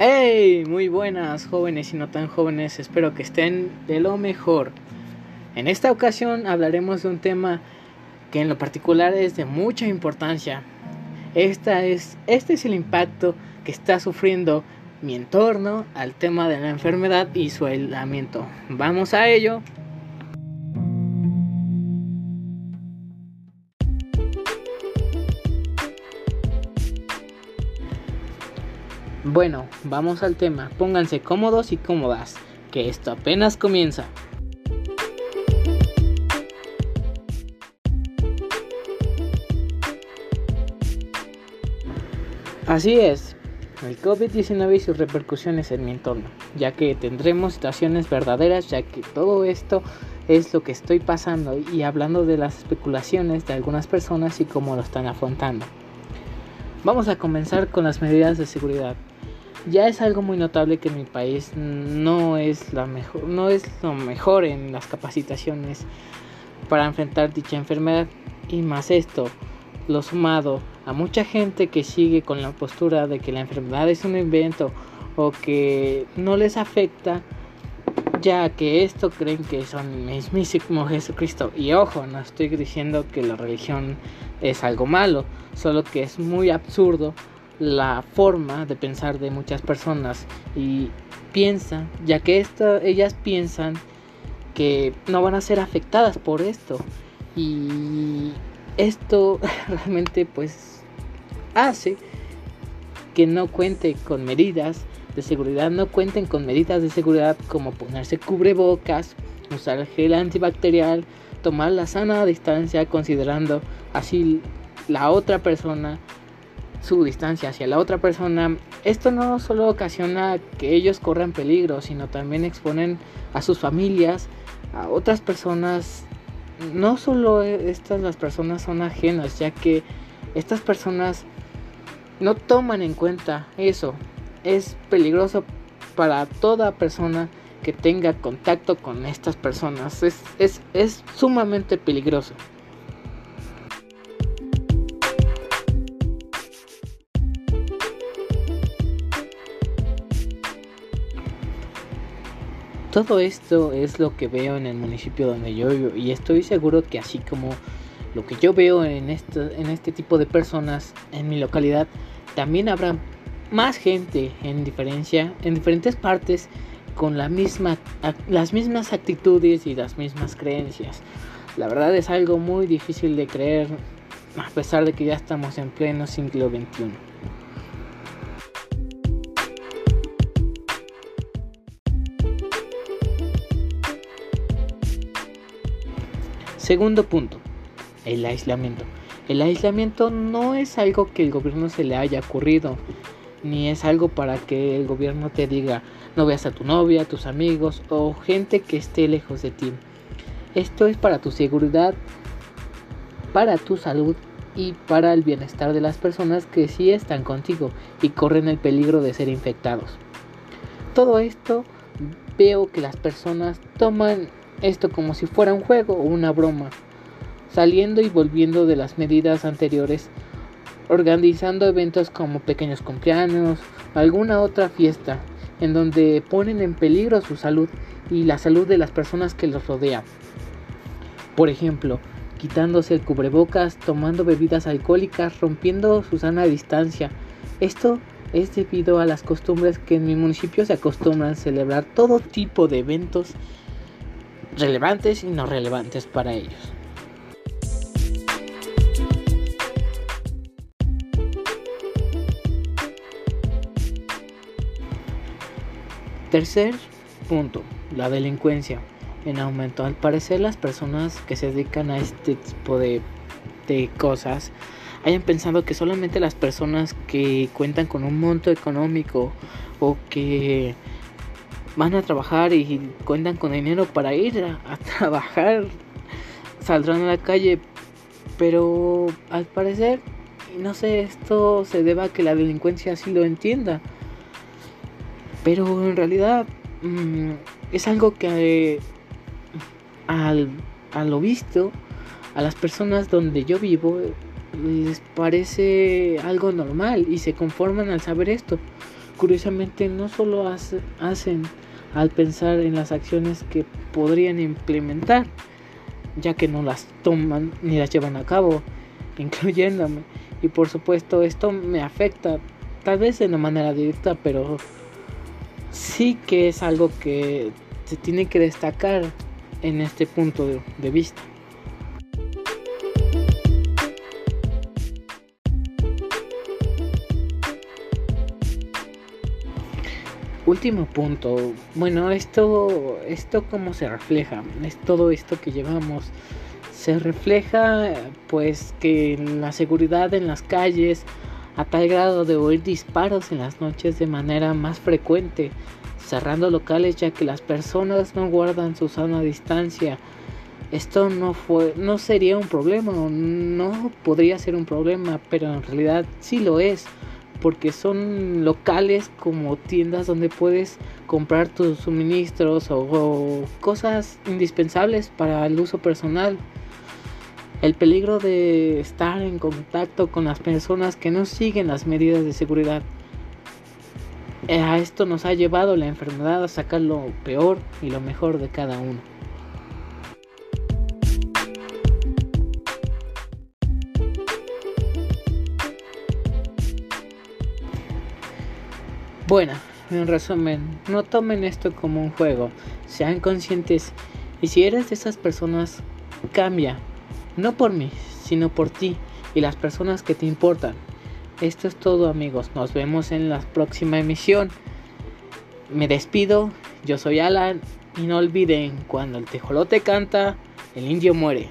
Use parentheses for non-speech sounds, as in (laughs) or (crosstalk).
¡Hey! Muy buenas jóvenes y no tan jóvenes, espero que estén de lo mejor. En esta ocasión hablaremos de un tema que en lo particular es de mucha importancia. Esta es, este es el impacto que está sufriendo mi entorno al tema de la enfermedad y su aislamiento. Vamos a ello. Bueno, vamos al tema. Pónganse cómodos y cómodas, que esto apenas comienza. Así es, el COVID-19 y sus repercusiones en mi entorno, ya que tendremos situaciones verdaderas, ya que todo esto es lo que estoy pasando y hablando de las especulaciones de algunas personas y cómo lo están afrontando. Vamos a comenzar con las medidas de seguridad ya es algo muy notable que mi país no es la mejor no es lo mejor en las capacitaciones para enfrentar dicha enfermedad. Y más esto lo sumado a mucha gente que sigue con la postura de que la enfermedad es un invento o que no les afecta ya que esto creen que son mismísimo Jesucristo. Y ojo no estoy diciendo que la religión es algo malo solo que es muy absurdo la forma de pensar de muchas personas y piensan, ya que ellas piensan que no van a ser afectadas por esto. Y esto (laughs) realmente pues hace que no cuente con medidas de seguridad, no cuenten con medidas de seguridad como ponerse cubrebocas, usar el gel antibacterial, tomar la sana distancia considerando así la otra persona su distancia hacia la otra persona, esto no solo ocasiona que ellos corran peligro, sino también exponen a sus familias, a otras personas. No solo estas las personas son ajenas, ya que estas personas no toman en cuenta eso. Es peligroso para toda persona que tenga contacto con estas personas. Es, es, es sumamente peligroso. Todo esto es lo que veo en el municipio donde yo vivo y estoy seguro que así como lo que yo veo en este, en este tipo de personas en mi localidad, también habrá más gente en diferencia, en diferentes partes con la misma, las mismas actitudes y las mismas creencias. La verdad es algo muy difícil de creer a pesar de que ya estamos en pleno siglo XXI. Segundo punto, el aislamiento. El aislamiento no es algo que el gobierno se le haya ocurrido, ni es algo para que el gobierno te diga no veas a tu novia, a tus amigos o gente que esté lejos de ti. Esto es para tu seguridad, para tu salud y para el bienestar de las personas que sí están contigo y corren el peligro de ser infectados. Todo esto veo que las personas toman esto como si fuera un juego o una broma, saliendo y volviendo de las medidas anteriores, organizando eventos como pequeños cumpleaños, alguna otra fiesta, en donde ponen en peligro su salud y la salud de las personas que los rodean. Por ejemplo, quitándose el cubrebocas, tomando bebidas alcohólicas, rompiendo su sana distancia. Esto es debido a las costumbres que en mi municipio se acostumbran celebrar todo tipo de eventos relevantes y no relevantes para ellos. Tercer punto, la delincuencia en aumento. Al parecer las personas que se dedican a este tipo de, de cosas hayan pensado que solamente las personas que cuentan con un monto económico o que van a trabajar y cuentan con dinero para ir a, (laughs) trabajar, saldrán a la calle, pero al parecer, no sé, esto se deba a que la delincuencia así lo entienda. Pero en realidad mm, es algo que al, a lo visto, a las personas donde yo vivo, les parece algo normal y se conforman al saber esto. curiosamente no solo hacen al pensar en las acciones que podrían implementar, ya que no las toman ni las llevan a cabo, (laughs) incluyéndome. Y por supuesto esto me afecta, tal vez de una manera directa, pero sí que es algo que se tiene que destacar en este punto de, vista. Último punto. Bueno, esto, esto cómo se refleja. Es todo esto que llevamos. Se refleja, pues, que la seguridad en las calles, a tal grado de oír disparos en las noches de manera más frecuente, cerrando locales ya que las personas no guardan su sana distancia. Esto no fue, no sería un problema, no podría ser un problema, pero en realidad sí lo es porque son locales como tiendas donde puedes comprar tus suministros o, cosas indispensables para el uso personal. El peligro de estar en contacto con las personas que no siguen las medidas de seguridad. Eh, a esto nos ha llevado la enfermedad a sacar lo peor y lo mejor de cada uno. Bueno, en resumen, no tomen esto como un juego, sean conscientes y si eres de esas personas, cambia, no por mí, sino por ti y las personas que te importan. Esto es todo amigos, nos vemos en la próxima emisión. Me despido, yo soy Alan y no olviden, cuando el tejolote canta, el indio muere.